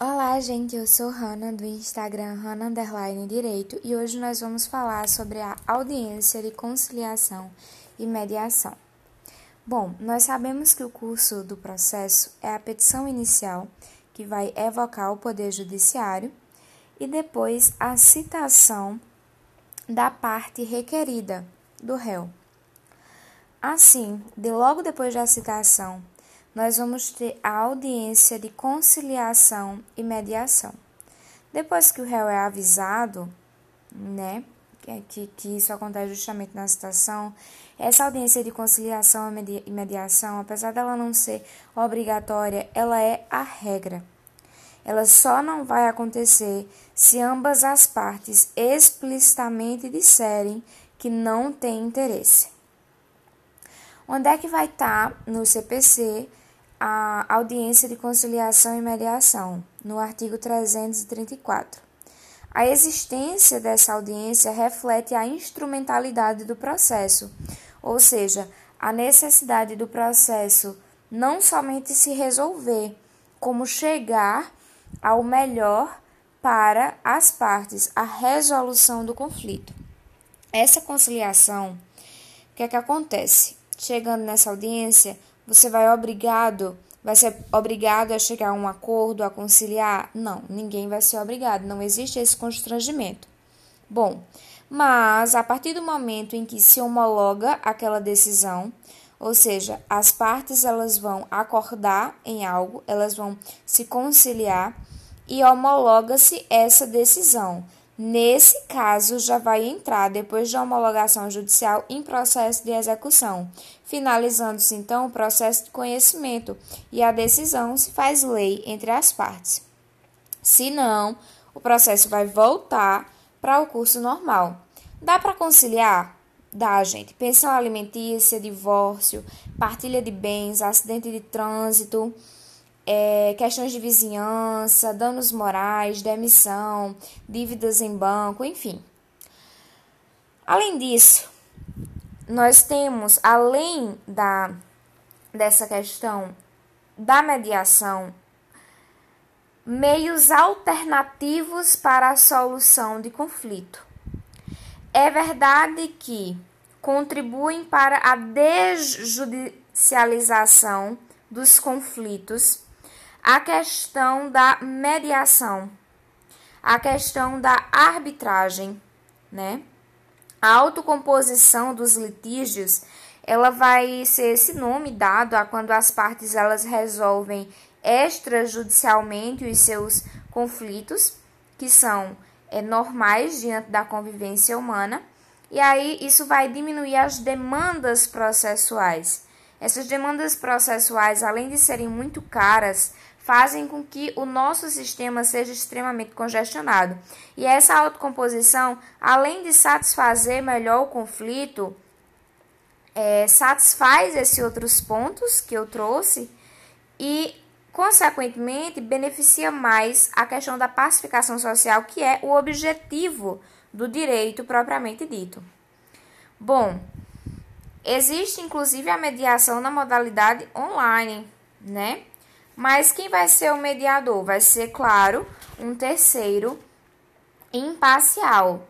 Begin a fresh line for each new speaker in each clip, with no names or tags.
Olá, gente, eu sou Hanna do Instagram Hanna Underline Direito e hoje nós vamos falar sobre a audiência de conciliação e mediação. Bom, nós sabemos que o curso do processo é a petição inicial, que vai evocar o Poder Judiciário, e depois a citação da parte requerida do réu. Assim, de logo depois da citação nós vamos ter a audiência de conciliação e mediação. Depois que o réu é avisado, né, que, que isso acontece justamente na citação, essa audiência de conciliação e mediação, apesar dela não ser obrigatória, ela é a regra. Ela só não vai acontecer se ambas as partes explicitamente disserem que não têm interesse. Onde é que vai estar no CPC a audiência de conciliação e mediação, no artigo 334. A existência dessa audiência reflete a instrumentalidade do processo, ou seja, a necessidade do processo não somente se resolver, como chegar ao melhor para as partes, a resolução do conflito. Essa conciliação, o que é que acontece? Chegando nessa audiência, você vai obrigado, vai ser obrigado a chegar a um acordo, a conciliar? Não, ninguém vai ser obrigado, não existe esse constrangimento. Bom, mas a partir do momento em que se homologa aquela decisão, ou seja, as partes elas vão acordar em algo, elas vão se conciliar e homologa-se essa decisão. Nesse caso, já vai entrar, depois da homologação judicial, em processo de execução, finalizando-se então o processo de conhecimento e a decisão se faz lei entre as partes. Se não, o processo vai voltar para o curso normal. Dá para conciliar? Dá, gente. Pensão alimentícia, divórcio, partilha de bens, acidente de trânsito é, questões de vizinhança, danos morais, demissão, dívidas em banco, enfim. Além disso, nós temos, além da, dessa questão da mediação, meios alternativos para a solução de conflito. É verdade que contribuem para a desjudicialização dos conflitos a questão da mediação, a questão da arbitragem, né? A autocomposição dos litígios, ela vai ser esse nome dado a quando as partes elas resolvem extrajudicialmente os seus conflitos, que são é, normais diante da convivência humana, e aí isso vai diminuir as demandas processuais. Essas demandas processuais, além de serem muito caras, fazem com que o nosso sistema seja extremamente congestionado. E essa autocomposição, além de satisfazer melhor o conflito, é, satisfaz esses outros pontos que eu trouxe e, consequentemente, beneficia mais a questão da pacificação social, que é o objetivo do direito propriamente dito. Bom, existe inclusive a mediação na modalidade online, né? Mas quem vai ser o mediador? Vai ser, claro, um terceiro imparcial.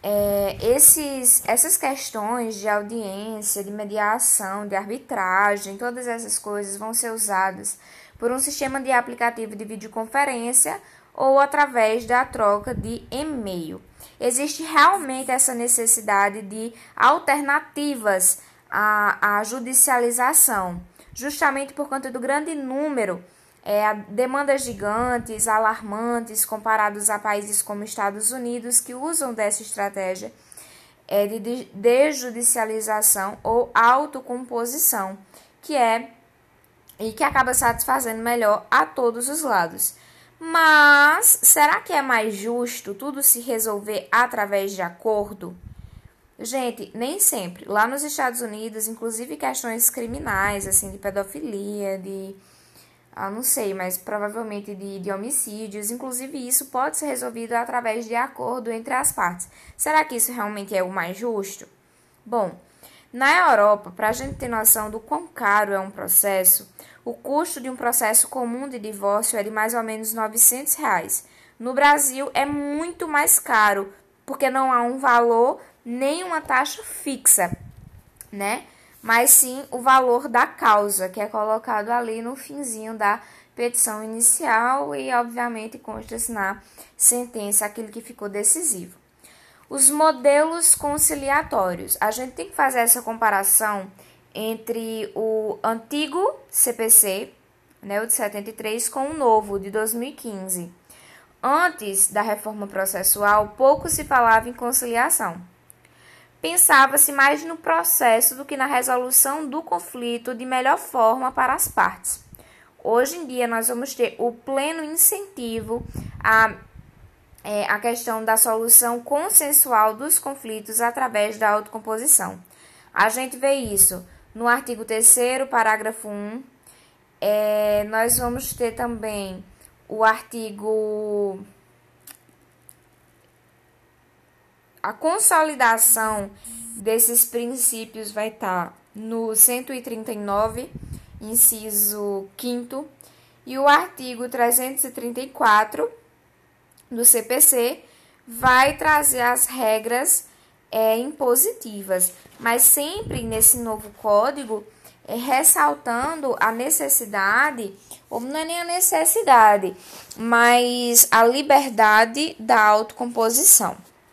É, esses, essas questões de audiência, de mediação, de arbitragem, todas essas coisas vão ser usadas por um sistema de aplicativo de videoconferência ou através da troca de e-mail. Existe realmente essa necessidade de alternativas à, à judicialização justamente por conta do grande número é, demandas gigantes, alarmantes, comparados a países como Estados Unidos, que usam dessa estratégia é, de desjudicialização ou autocomposição, que é e que acaba satisfazendo melhor a todos os lados. Mas será que é mais justo tudo se resolver através de acordo? Gente, nem sempre. Lá nos Estados Unidos, inclusive questões criminais, assim, de pedofilia, de. Ah, não sei, mas provavelmente de, de homicídios. Inclusive, isso pode ser resolvido através de acordo entre as partes. Será que isso realmente é o mais justo? Bom, na Europa, para a gente ter noção do quão caro é um processo, o custo de um processo comum de divórcio é de mais ou menos 900 reais. No Brasil é muito mais caro, porque não há um valor nem uma taxa fixa, né? Mas sim o valor da causa, que é colocado ali no finzinho da petição inicial e, obviamente, consta-se na sentença aquilo que ficou decisivo. Os modelos conciliatórios. A gente tem que fazer essa comparação entre o antigo CPC, né, o de 73, com o novo, de 2015. Antes da reforma processual, pouco se falava em conciliação. Pensava-se mais no processo do que na resolução do conflito de melhor forma para as partes. Hoje em dia, nós vamos ter o pleno incentivo a é, a questão da solução consensual dos conflitos através da autocomposição. A gente vê isso no artigo 3 parágrafo 1. É, nós vamos ter também o artigo. A consolidação desses princípios vai estar no 139, inciso 5, e o artigo 334 do CPC vai trazer as regras é, impositivas, mas sempre nesse novo código é, ressaltando a necessidade, ou não é nem a necessidade, mas a liberdade da autocomposição.